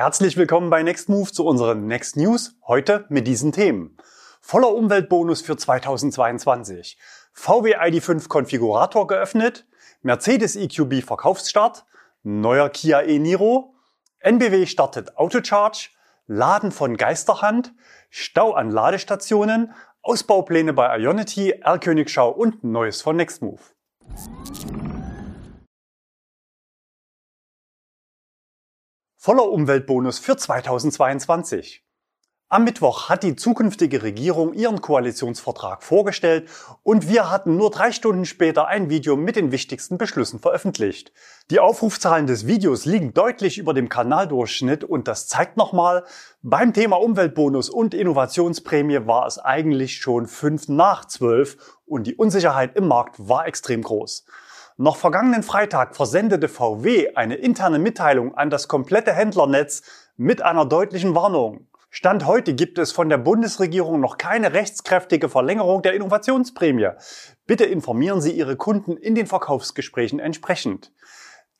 Herzlich willkommen bei Next Move zu unseren Next News. Heute mit diesen Themen. Voller Umweltbonus für 2022. VW ID5 Konfigurator geöffnet. Mercedes EQB Verkaufsstart. Neuer Kia e-Niro. NBW startet Autocharge. Laden von Geisterhand. Stau an Ladestationen. Ausbaupläne bei Ionity, R-Königschau und Neues von Nextmove. Voller Umweltbonus für 2022. Am Mittwoch hat die zukünftige Regierung ihren Koalitionsvertrag vorgestellt und wir hatten nur drei Stunden später ein Video mit den wichtigsten Beschlüssen veröffentlicht. Die Aufrufzahlen des Videos liegen deutlich über dem Kanaldurchschnitt und das zeigt nochmal, beim Thema Umweltbonus und Innovationsprämie war es eigentlich schon fünf nach zwölf und die Unsicherheit im Markt war extrem groß. Noch vergangenen Freitag versendete VW eine interne Mitteilung an das komplette Händlernetz mit einer deutlichen Warnung. Stand heute gibt es von der Bundesregierung noch keine rechtskräftige Verlängerung der Innovationsprämie. Bitte informieren Sie Ihre Kunden in den Verkaufsgesprächen entsprechend.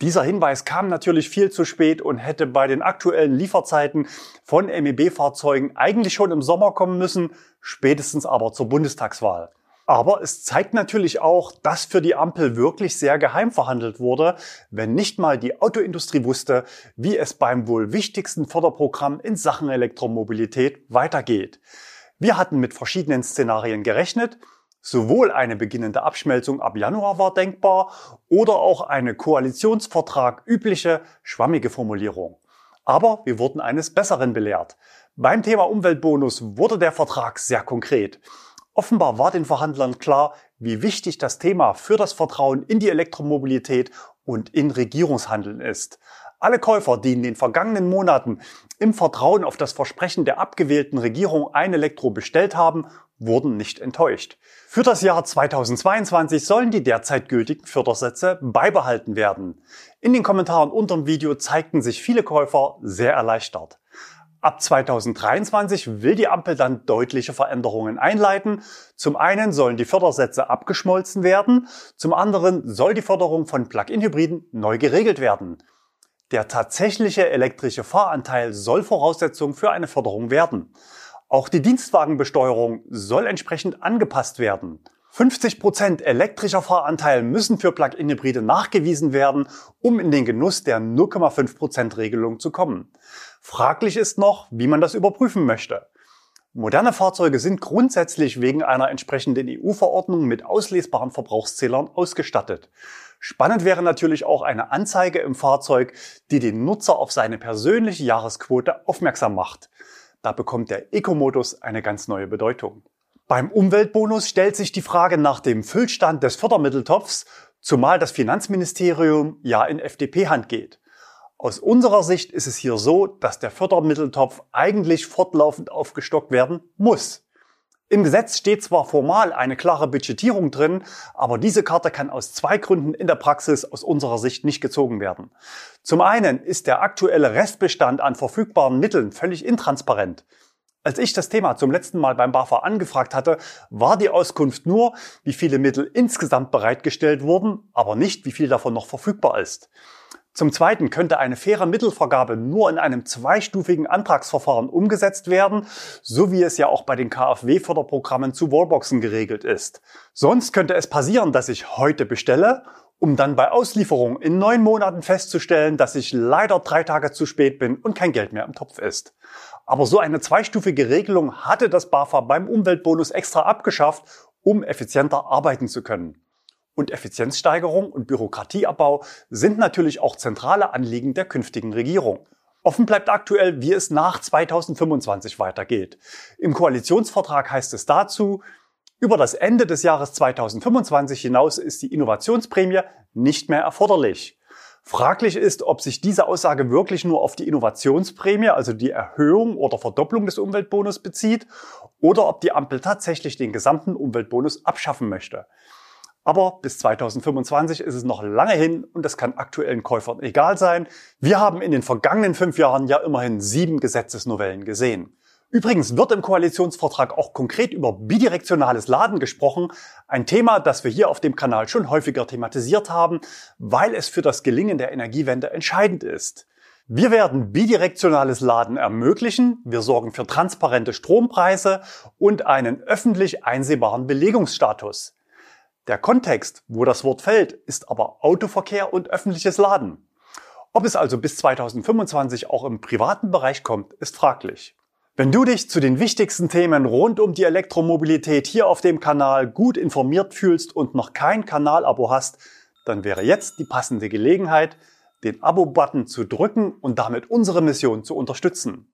Dieser Hinweis kam natürlich viel zu spät und hätte bei den aktuellen Lieferzeiten von MEB-Fahrzeugen eigentlich schon im Sommer kommen müssen, spätestens aber zur Bundestagswahl. Aber es zeigt natürlich auch, dass für die Ampel wirklich sehr geheim verhandelt wurde, wenn nicht mal die Autoindustrie wusste, wie es beim wohl wichtigsten Förderprogramm in Sachen Elektromobilität weitergeht. Wir hatten mit verschiedenen Szenarien gerechnet. Sowohl eine beginnende Abschmelzung ab Januar war denkbar oder auch eine Koalitionsvertrag übliche schwammige Formulierung. Aber wir wurden eines Besseren belehrt. Beim Thema Umweltbonus wurde der Vertrag sehr konkret. Offenbar war den Verhandlern klar, wie wichtig das Thema für das Vertrauen in die Elektromobilität und in Regierungshandeln ist. Alle Käufer, die in den vergangenen Monaten im Vertrauen auf das Versprechen der abgewählten Regierung ein Elektro bestellt haben, wurden nicht enttäuscht. Für das Jahr 2022 sollen die derzeit gültigen Fördersätze beibehalten werden. In den Kommentaren unter dem Video zeigten sich viele Käufer sehr erleichtert. Ab 2023 will die Ampel dann deutliche Veränderungen einleiten. Zum einen sollen die Fördersätze abgeschmolzen werden, zum anderen soll die Förderung von Plug-in-Hybriden neu geregelt werden. Der tatsächliche elektrische Fahranteil soll Voraussetzung für eine Förderung werden. Auch die Dienstwagenbesteuerung soll entsprechend angepasst werden. 50% elektrischer Fahranteil müssen für Plug-in-Hybride nachgewiesen werden, um in den Genuss der 0,5% Regelung zu kommen. Fraglich ist noch, wie man das überprüfen möchte. Moderne Fahrzeuge sind grundsätzlich wegen einer entsprechenden EU-Verordnung mit auslesbaren Verbrauchszählern ausgestattet. Spannend wäre natürlich auch eine Anzeige im Fahrzeug, die den Nutzer auf seine persönliche Jahresquote aufmerksam macht. Da bekommt der Eco-Modus eine ganz neue Bedeutung. Beim Umweltbonus stellt sich die Frage nach dem Füllstand des Fördermitteltopfs, zumal das Finanzministerium ja in FDP-Hand geht. Aus unserer Sicht ist es hier so, dass der Fördermitteltopf eigentlich fortlaufend aufgestockt werden muss. Im Gesetz steht zwar formal eine klare Budgetierung drin, aber diese Karte kann aus zwei Gründen in der Praxis aus unserer Sicht nicht gezogen werden. Zum einen ist der aktuelle Restbestand an verfügbaren Mitteln völlig intransparent. Als ich das Thema zum letzten Mal beim BAFA angefragt hatte, war die Auskunft nur, wie viele Mittel insgesamt bereitgestellt wurden, aber nicht, wie viel davon noch verfügbar ist. Zum Zweiten könnte eine faire Mittelvergabe nur in einem zweistufigen Antragsverfahren umgesetzt werden, so wie es ja auch bei den KfW-Förderprogrammen zu Wallboxen geregelt ist. Sonst könnte es passieren, dass ich heute bestelle, um dann bei Auslieferung in neun Monaten festzustellen, dass ich leider drei Tage zu spät bin und kein Geld mehr im Topf ist. Aber so eine zweistufige Regelung hatte das BAFA beim Umweltbonus extra abgeschafft, um effizienter arbeiten zu können. Und Effizienzsteigerung und Bürokratieabbau sind natürlich auch zentrale Anliegen der künftigen Regierung. Offen bleibt aktuell, wie es nach 2025 weitergeht. Im Koalitionsvertrag heißt es dazu, über das Ende des Jahres 2025 hinaus ist die Innovationsprämie nicht mehr erforderlich. Fraglich ist, ob sich diese Aussage wirklich nur auf die Innovationsprämie, also die Erhöhung oder Verdopplung des Umweltbonus bezieht, oder ob die Ampel tatsächlich den gesamten Umweltbonus abschaffen möchte. Aber bis 2025 ist es noch lange hin und das kann aktuellen Käufern egal sein. Wir haben in den vergangenen fünf Jahren ja immerhin sieben Gesetzesnovellen gesehen. Übrigens wird im Koalitionsvertrag auch konkret über bidirektionales Laden gesprochen, ein Thema, das wir hier auf dem Kanal schon häufiger thematisiert haben, weil es für das Gelingen der Energiewende entscheidend ist. Wir werden bidirektionales Laden ermöglichen, wir sorgen für transparente Strompreise und einen öffentlich einsehbaren Belegungsstatus. Der Kontext, wo das Wort fällt, ist aber Autoverkehr und öffentliches Laden. Ob es also bis 2025 auch im privaten Bereich kommt, ist fraglich. Wenn du dich zu den wichtigsten Themen rund um die Elektromobilität hier auf dem Kanal gut informiert fühlst und noch kein Kanalabo hast, dann wäre jetzt die passende Gelegenheit, den Abo-Button zu drücken und damit unsere Mission zu unterstützen.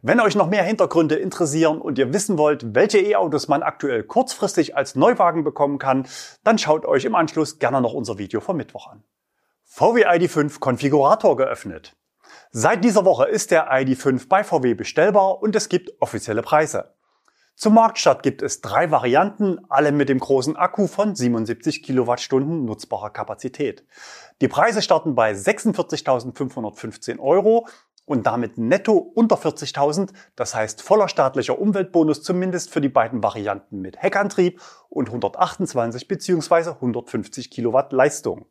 Wenn euch noch mehr Hintergründe interessieren und ihr wissen wollt, welche E-Autos man aktuell kurzfristig als Neuwagen bekommen kann, dann schaut euch im Anschluss gerne noch unser Video vom Mittwoch an. VW ID5 Konfigurator geöffnet. Seit dieser Woche ist der ID5 bei VW bestellbar und es gibt offizielle Preise. Zum Marktstart gibt es drei Varianten, alle mit dem großen Akku von 77 Kilowattstunden nutzbarer Kapazität. Die Preise starten bei 46.515 Euro und damit netto unter 40.000, das heißt voller staatlicher Umweltbonus zumindest für die beiden Varianten mit Heckantrieb und 128 bzw. 150 Kilowatt Leistung.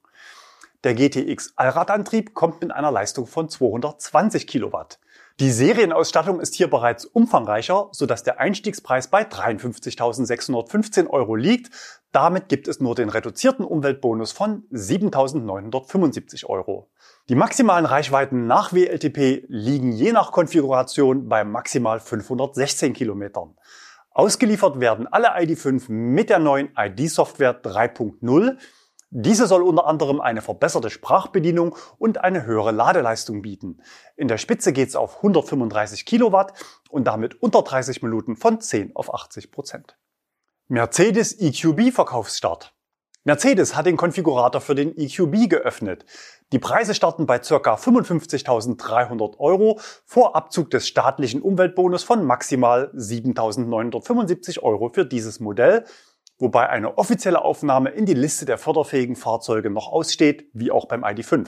Der GTX Allradantrieb kommt mit einer Leistung von 220 Kilowatt. Die Serienausstattung ist hier bereits umfangreicher, sodass der Einstiegspreis bei 53.615 Euro liegt. Damit gibt es nur den reduzierten Umweltbonus von 7.975 Euro. Die maximalen Reichweiten nach WLTP liegen je nach Konfiguration bei maximal 516 Kilometern. Ausgeliefert werden alle ID5 mit der neuen ID-Software 3.0. Diese soll unter anderem eine verbesserte Sprachbedienung und eine höhere Ladeleistung bieten. In der Spitze geht es auf 135 Kilowatt und damit unter 30 Minuten von 10 auf 80 Prozent. Mercedes EQB Verkaufsstart. Mercedes hat den Konfigurator für den EQB geöffnet. Die Preise starten bei ca. 55.300 Euro vor Abzug des staatlichen Umweltbonus von maximal 7.975 Euro für dieses Modell wobei eine offizielle Aufnahme in die Liste der förderfähigen Fahrzeuge noch aussteht, wie auch beim ID5.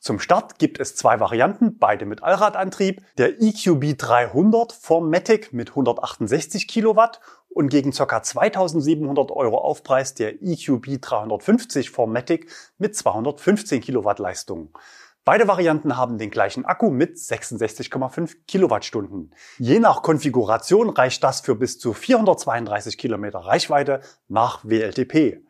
Zum Start gibt es zwei Varianten, beide mit Allradantrieb. Der EQB 300 Formatic mit 168 Kilowatt und gegen ca. 2700 Euro Aufpreis der EQB 350 Formatic mit 215 Kilowatt Leistung. Beide Varianten haben den gleichen Akku mit 66,5 Kilowattstunden. Je nach Konfiguration reicht das für bis zu 432 Kilometer Reichweite nach WLTP.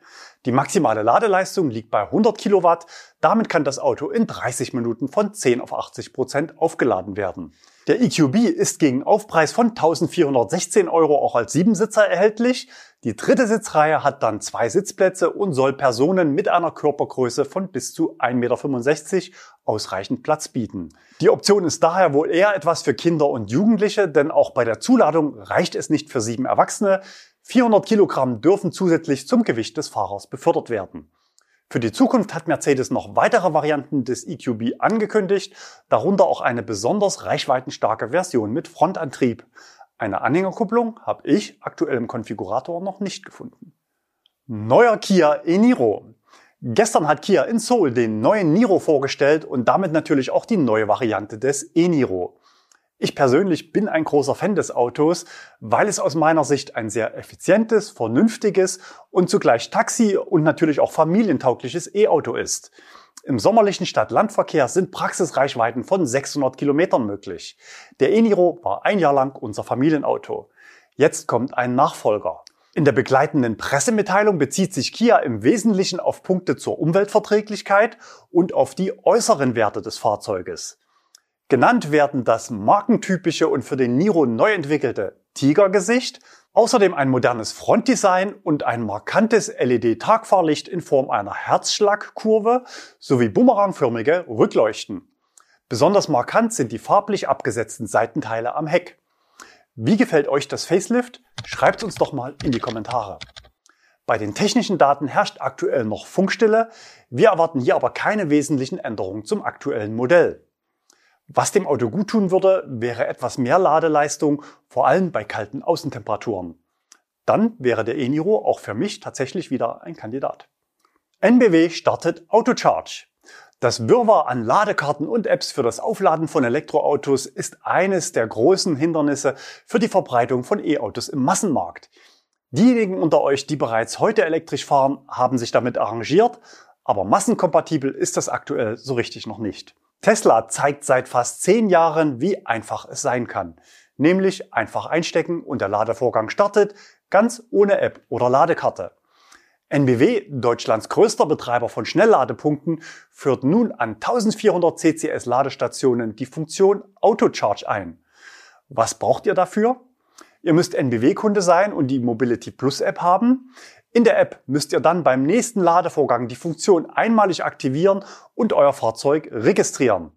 Die maximale Ladeleistung liegt bei 100 Kilowatt. Damit kann das Auto in 30 Minuten von 10 auf 80 Prozent aufgeladen werden. Der EQB ist gegen Aufpreis von 1416 Euro auch als Siebensitzer erhältlich. Die dritte Sitzreihe hat dann zwei Sitzplätze und soll Personen mit einer Körpergröße von bis zu 1,65 Meter ausreichend Platz bieten. Die Option ist daher wohl eher etwas für Kinder und Jugendliche, denn auch bei der Zuladung reicht es nicht für sieben Erwachsene. 400 Kilogramm dürfen zusätzlich zum Gewicht des Fahrers befördert werden. Für die Zukunft hat Mercedes noch weitere Varianten des EQB angekündigt, darunter auch eine besonders reichweitenstarke Version mit Frontantrieb. Eine Anhängerkupplung habe ich aktuell im Konfigurator noch nicht gefunden. Neuer Kia e-Niro. Gestern hat Kia in Seoul den neuen Niro vorgestellt und damit natürlich auch die neue Variante des e-Niro. Ich persönlich bin ein großer Fan des Autos, weil es aus meiner Sicht ein sehr effizientes, vernünftiges und zugleich Taxi und natürlich auch familientaugliches E-Auto ist. Im sommerlichen Stadt-Land-Verkehr sind Praxisreichweiten von 600 Kilometern möglich. Der E-Niro war ein Jahr lang unser Familienauto. Jetzt kommt ein Nachfolger. In der begleitenden Pressemitteilung bezieht sich Kia im Wesentlichen auf Punkte zur Umweltverträglichkeit und auf die äußeren Werte des Fahrzeuges. Genannt werden das markentypische und für den Niro neu entwickelte Tigergesicht, außerdem ein modernes Frontdesign und ein markantes LED-Tagfahrlicht in Form einer Herzschlagkurve sowie bumerangförmige Rückleuchten. Besonders markant sind die farblich abgesetzten Seitenteile am Heck. Wie gefällt euch das Facelift? Schreibt uns doch mal in die Kommentare. Bei den technischen Daten herrscht aktuell noch Funkstille. Wir erwarten hier aber keine wesentlichen Änderungen zum aktuellen Modell. Was dem Auto gut tun würde, wäre etwas mehr Ladeleistung, vor allem bei kalten Außentemperaturen. Dann wäre der e-Niro auch für mich tatsächlich wieder ein Kandidat. NBW startet Autocharge. Das Wirrwarr an Ladekarten und Apps für das Aufladen von Elektroautos ist eines der großen Hindernisse für die Verbreitung von E-Autos im Massenmarkt. Diejenigen unter euch, die bereits heute elektrisch fahren, haben sich damit arrangiert, aber massenkompatibel ist das aktuell so richtig noch nicht. Tesla zeigt seit fast zehn Jahren, wie einfach es sein kann. Nämlich einfach einstecken und der Ladevorgang startet, ganz ohne App oder Ladekarte. NBW, Deutschlands größter Betreiber von Schnellladepunkten, führt nun an 1400 CCS Ladestationen die Funktion Autocharge ein. Was braucht ihr dafür? Ihr müsst NBW-Kunde sein und die Mobility Plus App haben. In der App müsst ihr dann beim nächsten Ladevorgang die Funktion einmalig aktivieren und euer Fahrzeug registrieren.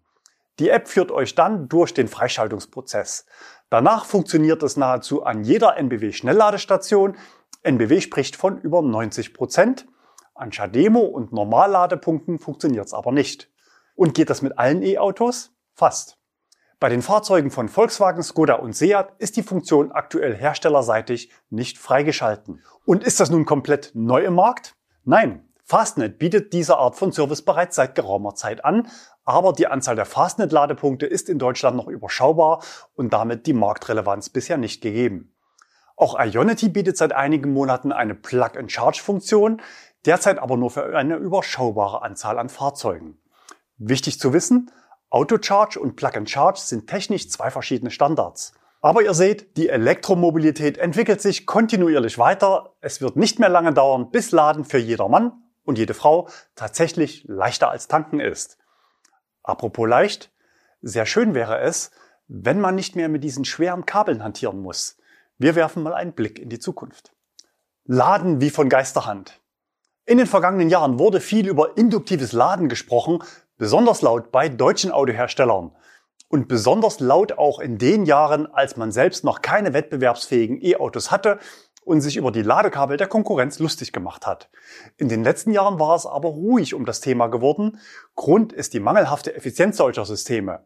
Die App führt euch dann durch den Freischaltungsprozess. Danach funktioniert es nahezu an jeder NBW Schnellladestation. NBW spricht von über 90 Prozent. An Schademo und Normalladepunkten funktioniert es aber nicht. Und geht das mit allen E-Autos? Fast. Bei den Fahrzeugen von Volkswagen, Skoda und Seat ist die Funktion aktuell herstellerseitig nicht freigeschalten. Und ist das nun komplett neu im Markt? Nein. Fastnet bietet diese Art von Service bereits seit geraumer Zeit an, aber die Anzahl der Fastnet-Ladepunkte ist in Deutschland noch überschaubar und damit die Marktrelevanz bisher nicht gegeben. Auch Ionity bietet seit einigen Monaten eine Plug-and-Charge-Funktion, derzeit aber nur für eine überschaubare Anzahl an Fahrzeugen. Wichtig zu wissen, Autocharge und Plug-and-Charge sind technisch zwei verschiedene Standards. Aber ihr seht, die Elektromobilität entwickelt sich kontinuierlich weiter. Es wird nicht mehr lange dauern, bis Laden für jeder Mann und jede Frau tatsächlich leichter als tanken ist. Apropos leicht, sehr schön wäre es, wenn man nicht mehr mit diesen schweren Kabeln hantieren muss. Wir werfen mal einen Blick in die Zukunft. Laden wie von Geisterhand. In den vergangenen Jahren wurde viel über induktives Laden gesprochen, Besonders laut bei deutschen Autoherstellern. Und besonders laut auch in den Jahren, als man selbst noch keine wettbewerbsfähigen E-Autos hatte und sich über die Ladekabel der Konkurrenz lustig gemacht hat. In den letzten Jahren war es aber ruhig um das Thema geworden. Grund ist die mangelhafte Effizienz solcher Systeme.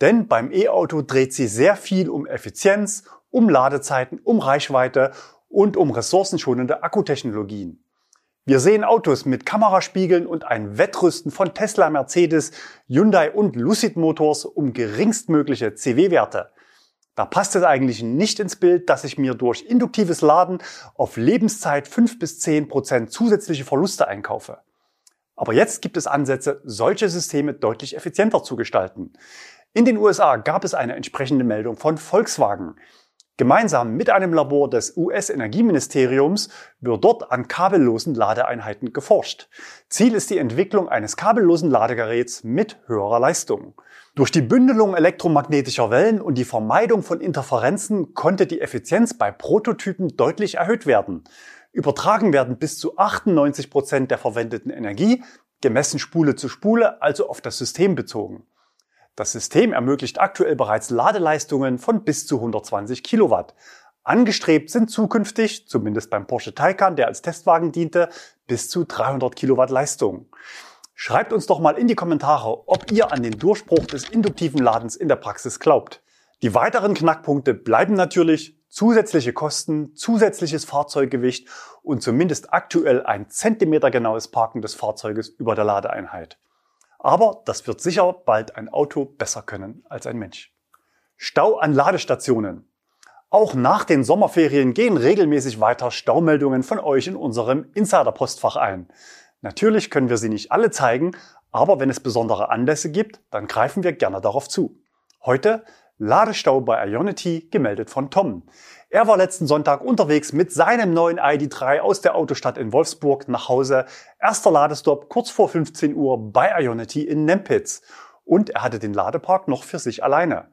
Denn beim E-Auto dreht sich sehr viel um Effizienz, um Ladezeiten, um Reichweite und um ressourcenschonende Akkutechnologien. Wir sehen Autos mit Kameraspiegeln und ein Wettrüsten von Tesla, Mercedes, Hyundai und Lucid Motors um geringstmögliche CW-Werte. Da passt es eigentlich nicht ins Bild, dass ich mir durch induktives Laden auf Lebenszeit 5 bis 10 Prozent zusätzliche Verluste einkaufe. Aber jetzt gibt es Ansätze, solche Systeme deutlich effizienter zu gestalten. In den USA gab es eine entsprechende Meldung von Volkswagen. Gemeinsam mit einem Labor des US-Energieministeriums wird dort an kabellosen Ladeeinheiten geforscht. Ziel ist die Entwicklung eines kabellosen Ladegeräts mit höherer Leistung. Durch die Bündelung elektromagnetischer Wellen und die Vermeidung von Interferenzen konnte die Effizienz bei Prototypen deutlich erhöht werden. Übertragen werden bis zu 98 Prozent der verwendeten Energie, gemessen Spule zu Spule, also auf das System bezogen. Das System ermöglicht aktuell bereits Ladeleistungen von bis zu 120 Kilowatt. Angestrebt sind zukünftig, zumindest beim Porsche Taycan, der als Testwagen diente, bis zu 300 Kilowatt Leistung. Schreibt uns doch mal in die Kommentare, ob ihr an den Durchbruch des induktiven Ladens in der Praxis glaubt. Die weiteren Knackpunkte bleiben natürlich zusätzliche Kosten, zusätzliches Fahrzeuggewicht und zumindest aktuell ein zentimetergenaues Parken des Fahrzeuges über der Ladeeinheit. Aber das wird sicher bald ein Auto besser können als ein Mensch. Stau an Ladestationen. Auch nach den Sommerferien gehen regelmäßig weiter Staumeldungen von euch in unserem Insider-Postfach ein. Natürlich können wir sie nicht alle zeigen, aber wenn es besondere Anlässe gibt, dann greifen wir gerne darauf zu. Heute Ladestau bei Ionity, gemeldet von Tom. Er war letzten Sonntag unterwegs mit seinem neuen ID3 aus der Autostadt in Wolfsburg nach Hause. Erster Ladestopp kurz vor 15 Uhr bei Ionity in Nempitz. Und er hatte den Ladepark noch für sich alleine.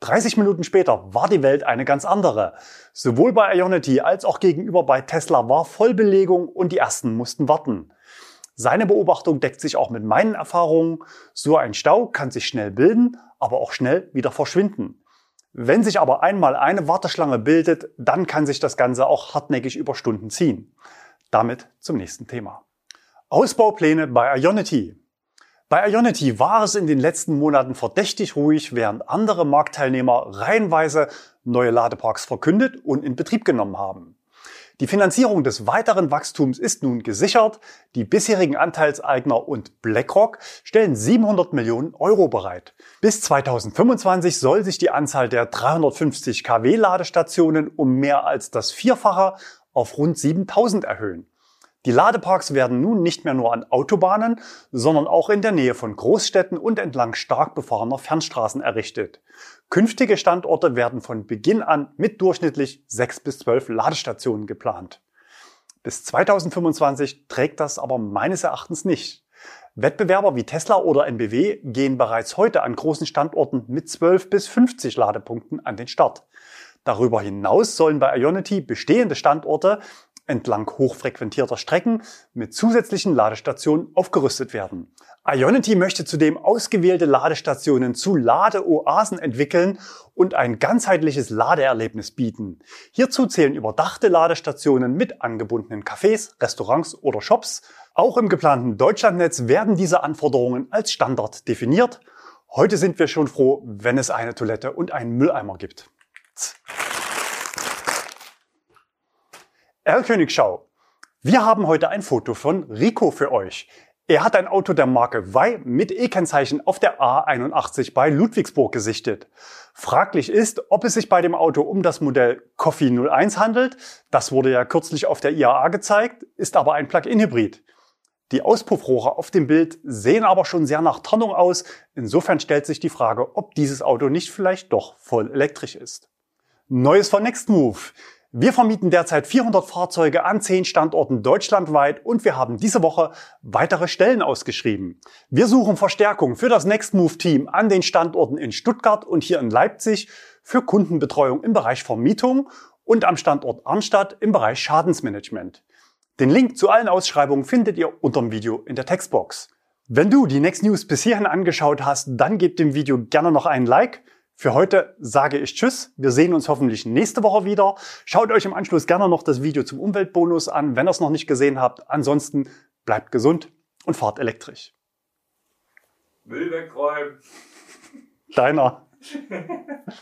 30 Minuten später war die Welt eine ganz andere. Sowohl bei Ionity als auch gegenüber bei Tesla war Vollbelegung und die ersten mussten warten. Seine Beobachtung deckt sich auch mit meinen Erfahrungen. So ein Stau kann sich schnell bilden, aber auch schnell wieder verschwinden. Wenn sich aber einmal eine Warteschlange bildet, dann kann sich das Ganze auch hartnäckig über Stunden ziehen. Damit zum nächsten Thema. Ausbaupläne bei Ionity. Bei Ionity war es in den letzten Monaten verdächtig ruhig, während andere Marktteilnehmer reihenweise neue Ladeparks verkündet und in Betrieb genommen haben. Die Finanzierung des weiteren Wachstums ist nun gesichert. Die bisherigen Anteilseigner und BlackRock stellen 700 Millionen Euro bereit. Bis 2025 soll sich die Anzahl der 350 kW Ladestationen um mehr als das Vierfache auf rund 7000 erhöhen. Die Ladeparks werden nun nicht mehr nur an Autobahnen, sondern auch in der Nähe von Großstädten und entlang stark befahrener Fernstraßen errichtet. Künftige Standorte werden von Beginn an mit durchschnittlich sechs bis zwölf Ladestationen geplant. Bis 2025 trägt das aber meines Erachtens nicht. Wettbewerber wie Tesla oder NBW gehen bereits heute an großen Standorten mit 12 bis 50 Ladepunkten an den Start. Darüber hinaus sollen bei Ionity bestehende Standorte entlang hochfrequentierter Strecken mit zusätzlichen Ladestationen aufgerüstet werden. Ionity möchte zudem ausgewählte Ladestationen zu Ladeoasen entwickeln und ein ganzheitliches Ladeerlebnis bieten. Hierzu zählen überdachte Ladestationen mit angebundenen Cafés, Restaurants oder Shops. Auch im geplanten Deutschlandnetz werden diese Anforderungen als Standard definiert. Heute sind wir schon froh, wenn es eine Toilette und einen Mülleimer gibt. Erlkönigschau. Wir haben heute ein Foto von Rico für euch. Er hat ein Auto der Marke Wei mit E-Kennzeichen auf der A81 bei Ludwigsburg gesichtet. Fraglich ist, ob es sich bei dem Auto um das Modell Coffee 01 handelt. Das wurde ja kürzlich auf der IAA gezeigt, ist aber ein Plug-in-Hybrid. Die Auspuffrohre auf dem Bild sehen aber schon sehr nach Tarnung aus. Insofern stellt sich die Frage, ob dieses Auto nicht vielleicht doch voll elektrisch ist. Neues von Nextmove. Wir vermieten derzeit 400 Fahrzeuge an 10 Standorten deutschlandweit und wir haben diese Woche weitere Stellen ausgeschrieben. Wir suchen Verstärkung für das Nextmove-Team an den Standorten in Stuttgart und hier in Leipzig für Kundenbetreuung im Bereich Vermietung und am Standort Arnstadt im Bereich Schadensmanagement. Den Link zu allen Ausschreibungen findet ihr unter dem Video in der Textbox. Wenn du die Next News bis hierhin angeschaut hast, dann gebt dem Video gerne noch einen Like für heute sage ich Tschüss. Wir sehen uns hoffentlich nächste Woche wieder. Schaut euch im Anschluss gerne noch das Video zum Umweltbonus an, wenn ihr es noch nicht gesehen habt. Ansonsten bleibt gesund und fahrt elektrisch. Müll wegräumen. Deiner.